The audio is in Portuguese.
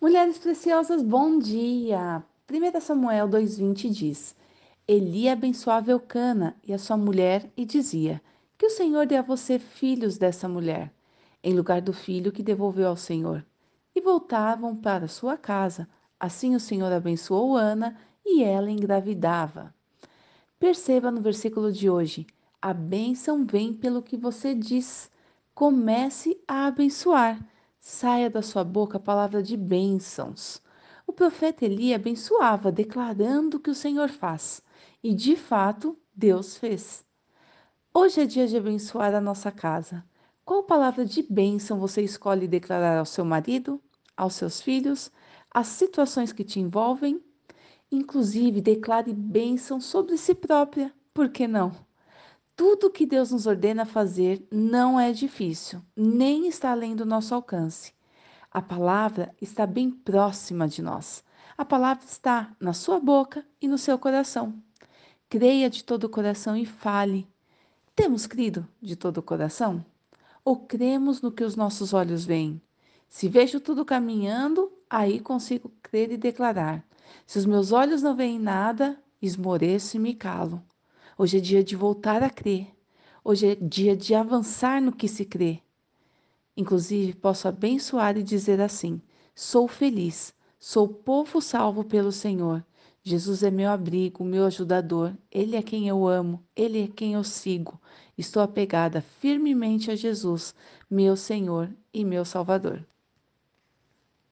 Mulheres preciosas, bom dia! 1 Samuel 2,20 diz: Eli abençoava Eucana e a sua mulher e dizia: Que o Senhor dê a você filhos dessa mulher, em lugar do filho que devolveu ao Senhor. E voltavam para sua casa. Assim o Senhor abençoou Ana e ela engravidava. Perceba no versículo de hoje: a bênção vem pelo que você diz. Comece a abençoar saia da sua boca a palavra de bênçãos. O profeta Eli abençoava, declarando o que o Senhor faz. E de fato, Deus fez. Hoje é dia de abençoar a nossa casa. Qual palavra de bênção você escolhe declarar ao seu marido, aos seus filhos, às situações que te envolvem? Inclusive, declare bênção sobre si própria. Por que não? Tudo que Deus nos ordena fazer não é difícil, nem está além do nosso alcance. A palavra está bem próxima de nós. A palavra está na sua boca e no seu coração. Creia de todo o coração e fale. Temos crido de todo o coração? Ou cremos no que os nossos olhos veem? Se vejo tudo caminhando, aí consigo crer e declarar. Se os meus olhos não veem nada, esmoreço e me calo. Hoje é dia de voltar a crer. Hoje é dia de avançar no que se crê. Inclusive, posso abençoar e dizer assim: sou feliz, sou povo salvo pelo Senhor. Jesus é meu abrigo, meu ajudador. Ele é quem eu amo, ele é quem eu sigo. Estou apegada firmemente a Jesus, meu Senhor e meu Salvador.